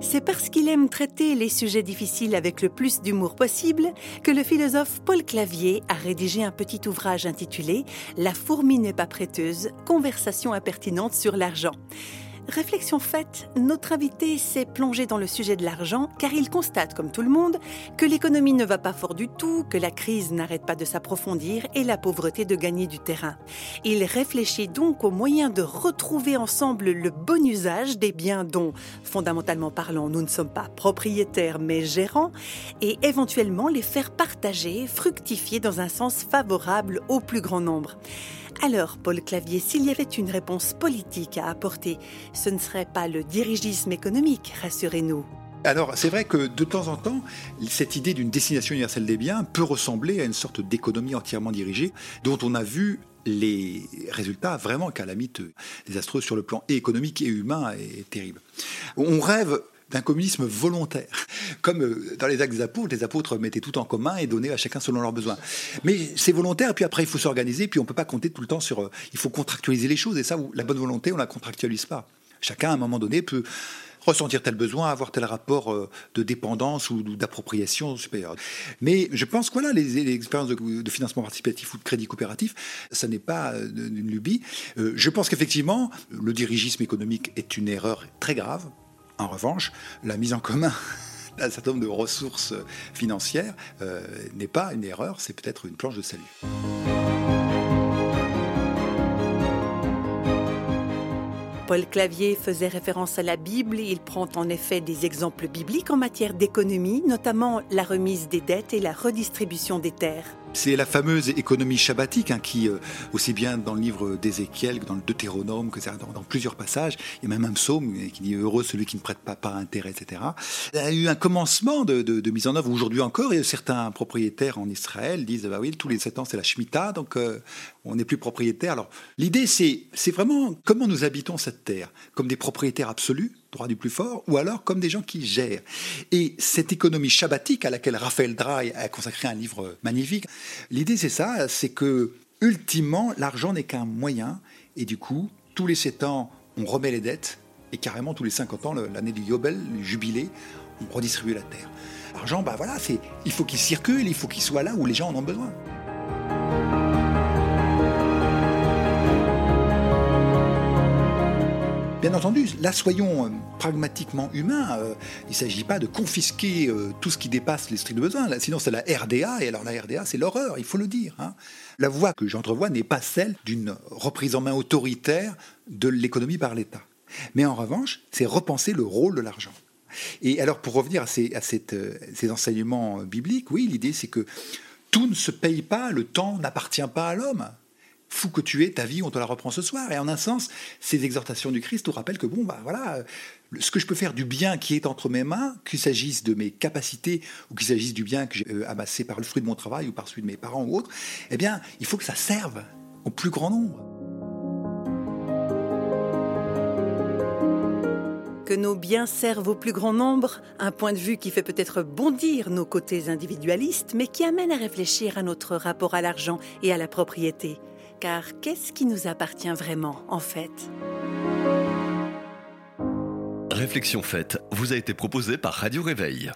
C'est parce qu'il aime traiter les sujets difficiles avec le plus d'humour possible que le philosophe Paul Clavier a rédigé un petit ouvrage intitulé La fourmi n'est pas prêteuse, conversation impertinente sur l'argent. Réflexion faite, notre invité s'est plongé dans le sujet de l'argent car il constate, comme tout le monde, que l'économie ne va pas fort du tout, que la crise n'arrête pas de s'approfondir et la pauvreté de gagner du terrain. Il réfléchit donc aux moyens de retrouver ensemble le bon usage des biens dont, fondamentalement parlant, nous ne sommes pas propriétaires mais gérants, et éventuellement les faire partager, fructifier dans un sens favorable au plus grand nombre. Alors, Paul Clavier, s'il y avait une réponse politique à apporter, ce ne serait pas le dirigisme économique, rassurez-nous. Alors, c'est vrai que de temps en temps, cette idée d'une destination universelle des biens peut ressembler à une sorte d'économie entièrement dirigée, dont on a vu les résultats vraiment calamiteux, désastreux sur le plan économique et humain et terrible. On rêve d'un communisme volontaire. Comme euh, dans les actes des apôtres, les apôtres mettaient tout en commun et donnaient à chacun selon leurs besoins. Mais c'est volontaire, puis après il faut s'organiser, puis on ne peut pas compter tout le temps sur... Euh, il faut contractualiser les choses, et ça, la bonne volonté, on ne la contractualise pas. Chacun, à un moment donné, peut ressentir tel besoin, avoir tel rapport euh, de dépendance ou d'appropriation supérieure. Mais je pense que voilà, les, expériences de, financement participatif ou de crédit coopératif, ça n'est pas une lubie. Je pense qu'effectivement, le dirigisme économique est une erreur très grave, en revanche, la mise en commun d'un certain nombre de ressources financières euh, n'est pas une erreur, c'est peut-être une planche de salut. Paul Clavier faisait référence à la Bible. Il prend en effet des exemples bibliques en matière d'économie, notamment la remise des dettes et la redistribution des terres. C'est la fameuse économie shabbatique hein, qui, euh, aussi bien dans le livre d'Ézéchiel que dans le Deutéronome, que dans, dans, plusieurs passages, il y a même un psaume qui dit Heureux celui qui ne prête pas intérêt, etc. Il y a eu un commencement de, mise en œuvre aujourd'hui encore, et certains propriétaires en Israël disent Bah oui, tous les sept ans c'est la Shemitah, donc euh, on n'est plus propriétaire. Alors l'idée c'est vraiment comment nous habitons cette terre, comme des propriétaires absolus droit du plus fort, ou alors comme des gens qui gèrent. Et cette économie shabbatique à laquelle Raphaël Drey a consacré un livre magnifique, l'idée c'est ça, c'est que ultimement l'argent n'est qu'un moyen, et du coup, tous les 7 ans, on remet les dettes, et carrément tous les 50 ans, l'année du Yobel, le jubilé, on redistribue la terre. L'argent, bah voilà, c'est, il faut qu'il circule, il faut qu'il soit là où les gens en ont besoin. Bien entendu, là, soyons euh, pragmatiquement humains. Euh, il ne s'agit pas de confisquer euh, tout ce qui dépasse les stricts besoins. sinon, c'est la RDA. Et alors, la RDA, c'est l'horreur, il faut le dire. Hein. La voie que j'entrevois n'est pas celle d'une reprise en main autoritaire de l'économie par l'État. Mais en revanche, c'est repenser le rôle de l'argent. Et alors, pour revenir à ces, ces enseignements bibliques, oui, l'idée, c'est que tout ne se paye pas, le temps n'appartient pas à l'homme fou que tu es, ta vie, on te la reprend ce soir. Et en un sens, ces exhortations du Christ nous rappellent que, bon, bah voilà, ce que je peux faire du bien qui est entre mes mains, qu'il s'agisse de mes capacités ou qu'il s'agisse du bien que j'ai euh, amassé par le fruit de mon travail ou par celui de mes parents ou autres, eh bien, il faut que ça serve au plus grand nombre. que nos biens servent au plus grand nombre, un point de vue qui fait peut-être bondir nos côtés individualistes, mais qui amène à réfléchir à notre rapport à l'argent et à la propriété. Car qu'est-ce qui nous appartient vraiment, en fait? Réflexion faite vous a été proposée par Radio Réveil.